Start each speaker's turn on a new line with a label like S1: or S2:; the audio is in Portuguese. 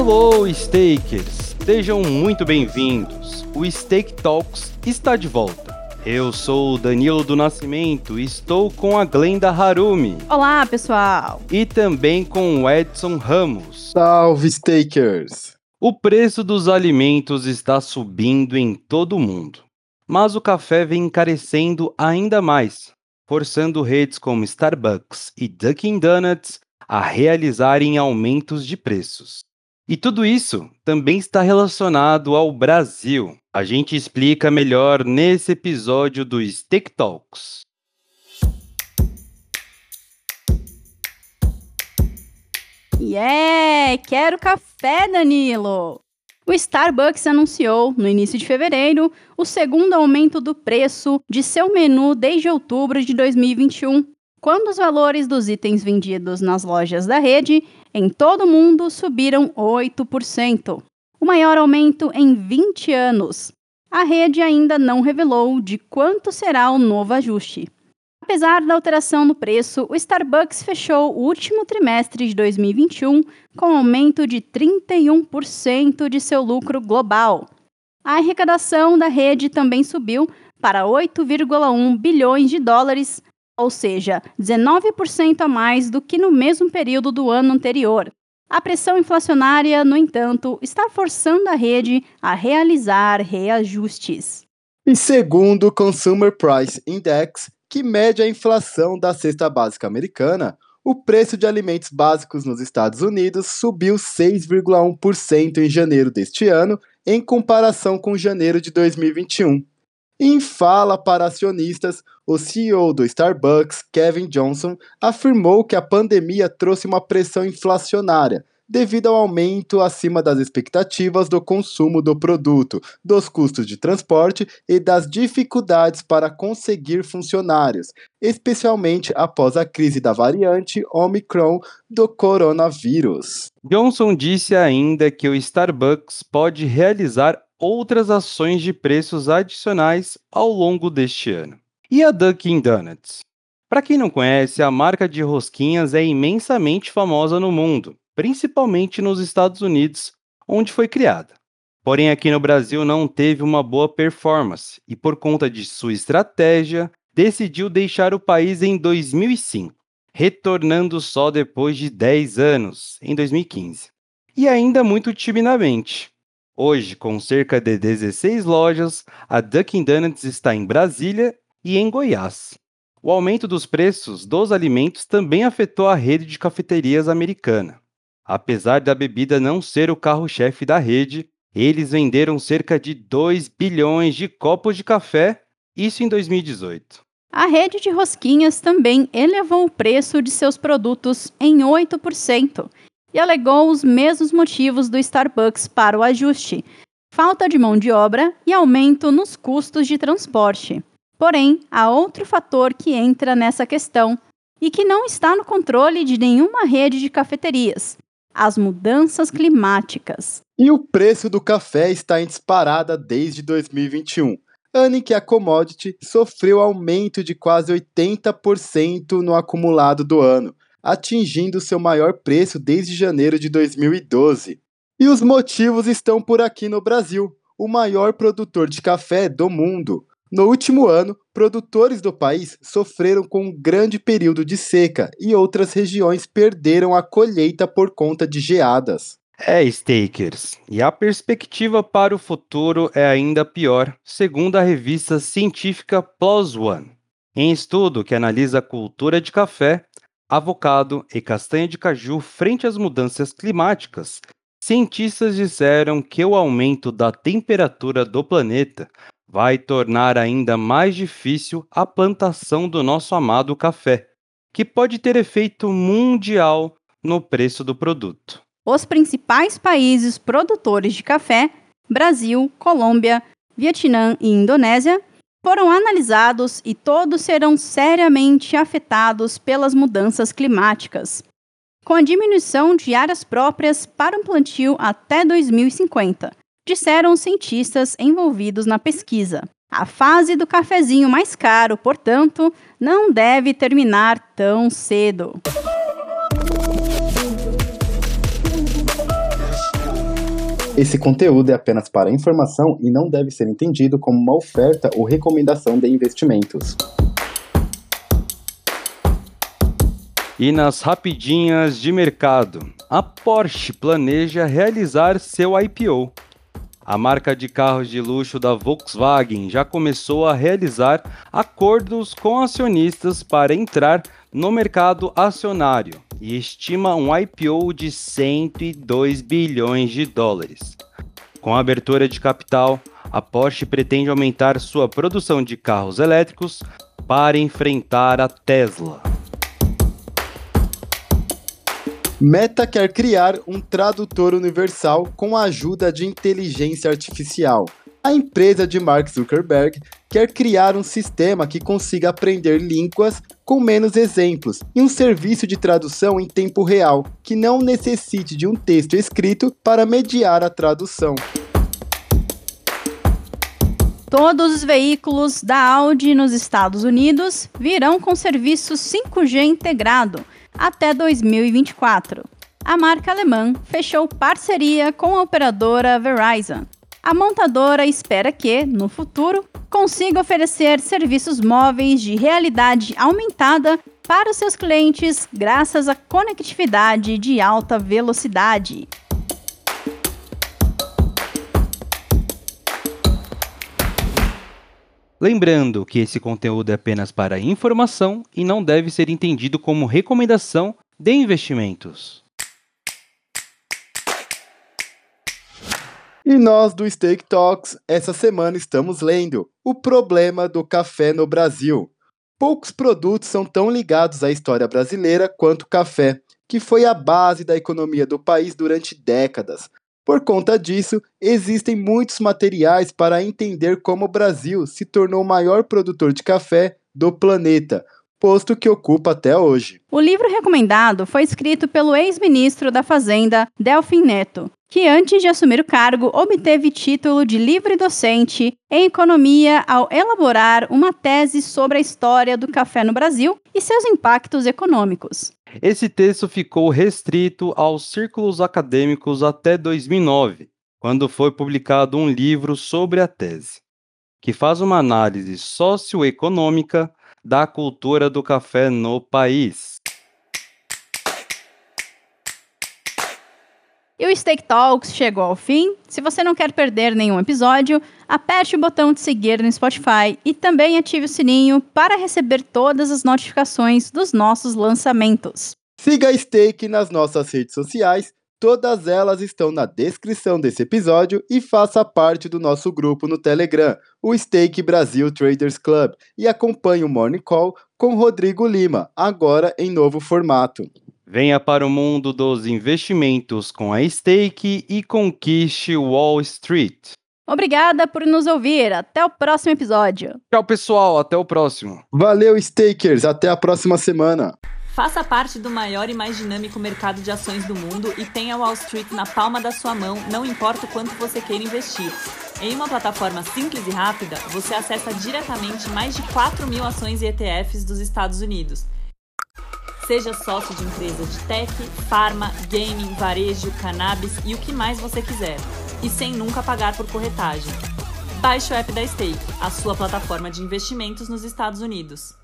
S1: Hello, Stakers! Sejam muito bem-vindos. O Stake Talks está de volta. Eu sou o Danilo do Nascimento e estou com a Glenda Harumi.
S2: Olá, pessoal!
S1: E também com o Edson Ramos.
S3: Salve, Stakers!
S1: O preço dos alimentos está subindo em todo o mundo, mas o café vem encarecendo ainda mais, forçando redes como Starbucks e Dunkin' Donuts a realizarem aumentos de preços. E tudo isso também está relacionado ao Brasil. A gente explica melhor nesse episódio do Steak Talks.
S2: Yeah! Quero café, Danilo! O Starbucks anunciou, no início de fevereiro, o segundo aumento do preço de seu menu desde outubro de 2021, quando os valores dos itens vendidos nas lojas da rede em todo o mundo subiram 8%, o maior aumento em 20 anos. A rede ainda não revelou de quanto será o novo ajuste. Apesar da alteração no preço, o Starbucks fechou o último trimestre de 2021 com aumento de 31% de seu lucro global. A arrecadação da rede também subiu para 8,1 bilhões de dólares, ou seja, 19% a mais do que no mesmo período do ano anterior. A pressão inflacionária, no entanto, está forçando a rede a realizar reajustes.
S3: E segundo o Consumer Price Index, que mede a inflação da cesta básica americana, o preço de alimentos básicos nos Estados Unidos subiu 6,1% em janeiro deste ano, em comparação com janeiro de 2021. Em fala para acionistas, o CEO do Starbucks, Kevin Johnson, afirmou que a pandemia trouxe uma pressão inflacionária devido ao aumento acima das expectativas do consumo do produto, dos custos de transporte e das dificuldades para conseguir funcionários, especialmente após a crise da variante Omicron do coronavírus.
S1: Johnson disse ainda que o Starbucks pode realizar outras ações de preços adicionais ao longo deste ano. E a Dunkin' Donuts? Para quem não conhece, a marca de rosquinhas é imensamente famosa no mundo, principalmente nos Estados Unidos, onde foi criada. Porém, aqui no Brasil não teve uma boa performance e, por conta de sua estratégia, decidiu deixar o país em 2005, retornando só depois de 10 anos, em 2015. E ainda muito timidamente, Hoje, com cerca de 16 lojas, a Dunkin' Donuts está em Brasília e em Goiás. O aumento dos preços dos alimentos também afetou a rede de cafeterias americana. Apesar da bebida não ser o carro-chefe da rede, eles venderam cerca de 2 bilhões de copos de café, isso em 2018.
S2: A rede de rosquinhas também elevou o preço de seus produtos em 8%, e alegou os mesmos motivos do Starbucks para o ajuste: falta de mão de obra e aumento nos custos de transporte. Porém, há outro fator que entra nessa questão e que não está no controle de nenhuma rede de cafeterias: as mudanças climáticas.
S3: E o preço do café está em disparada desde 2021, ano em que a commodity sofreu aumento de quase 80% no acumulado do ano atingindo seu maior preço desde janeiro de 2012. E os motivos estão por aqui no Brasil, o maior produtor de café do mundo. No último ano, produtores do país sofreram com um grande período de seca e outras regiões perderam a colheita por conta de geadas.
S1: É, Stakers. E a perspectiva para o futuro é ainda pior, segundo a revista científica PLOS ONE. Em estudo que analisa a cultura de café, avocado e castanha de caju frente às mudanças climáticas, cientistas disseram que o aumento da temperatura do planeta vai tornar ainda mais difícil a plantação do nosso amado café, que pode ter efeito mundial no preço do produto.
S2: Os principais países produtores de café, Brasil, Colômbia, Vietnã e Indonésia, foram analisados e todos serão seriamente afetados pelas mudanças climáticas, com a diminuição de áreas próprias para um plantio até 2050, disseram cientistas envolvidos na pesquisa. A fase do cafezinho mais caro, portanto, não deve terminar tão cedo.
S3: Esse conteúdo é apenas para informação e não deve ser entendido como uma oferta ou recomendação de investimentos.
S1: E nas rapidinhas de mercado, a Porsche planeja realizar seu IPO. A marca de carros de luxo da Volkswagen já começou a realizar acordos com acionistas para entrar no mercado acionário e estima um IPO de 102 bilhões de dólares. Com a abertura de capital, a Porsche pretende aumentar sua produção de carros elétricos para enfrentar a Tesla.
S3: Meta quer criar um tradutor universal com a ajuda de inteligência artificial. A empresa de Mark Zuckerberg quer criar um sistema que consiga aprender línguas com menos exemplos e um serviço de tradução em tempo real, que não necessite de um texto escrito para mediar a tradução.
S2: Todos os veículos da Audi nos Estados Unidos virão com serviço 5G integrado até 2024. A marca alemã fechou parceria com a operadora Verizon. A montadora espera que, no futuro, consiga oferecer serviços móveis de realidade aumentada para os seus clientes graças à conectividade de alta velocidade.
S1: Lembrando que esse conteúdo é apenas para informação e não deve ser entendido como recomendação de investimentos.
S3: E nós do Steak Talks, essa semana estamos lendo O Problema do Café no Brasil. Poucos produtos são tão ligados à história brasileira quanto o café, que foi a base da economia do país durante décadas, por conta disso, existem muitos materiais para entender como o Brasil se tornou o maior produtor de café do planeta, posto que ocupa até hoje.
S2: O livro recomendado foi escrito pelo ex-ministro da Fazenda, Delfim Neto, que antes de assumir o cargo obteve título de livre docente em economia ao elaborar uma tese sobre a história do café no Brasil e seus impactos econômicos.
S1: Esse texto ficou restrito aos círculos acadêmicos até 2009, quando foi publicado um livro sobre a tese, que faz uma análise socioeconômica da cultura do café no país.
S2: E o Steak Talks chegou ao fim. Se você não quer perder nenhum episódio, aperte o botão de seguir no Spotify e também ative o sininho para receber todas as notificações dos nossos lançamentos.
S3: Siga a Steak nas nossas redes sociais, todas elas estão na descrição desse episódio e faça parte do nosso grupo no Telegram, o Steak Brasil Traders Club, e acompanhe o Morning Call com Rodrigo Lima, agora em novo formato.
S1: Venha para o mundo dos investimentos com a Stake e conquiste Wall Street.
S2: Obrigada por nos ouvir. Até o próximo episódio.
S1: Tchau, pessoal. Até o próximo.
S3: Valeu, Stakers. Até a próxima semana.
S4: Faça parte do maior e mais dinâmico mercado de ações do mundo e tenha Wall Street na palma da sua mão, não importa o quanto você queira investir. Em uma plataforma simples e rápida, você acessa diretamente mais de 4 mil ações e ETFs dos Estados Unidos Seja sócio de empresa de tech, farma, gaming, varejo, cannabis e o que mais você quiser. E sem nunca pagar por corretagem. Baixe o app da Stake, a sua plataforma de investimentos nos Estados Unidos.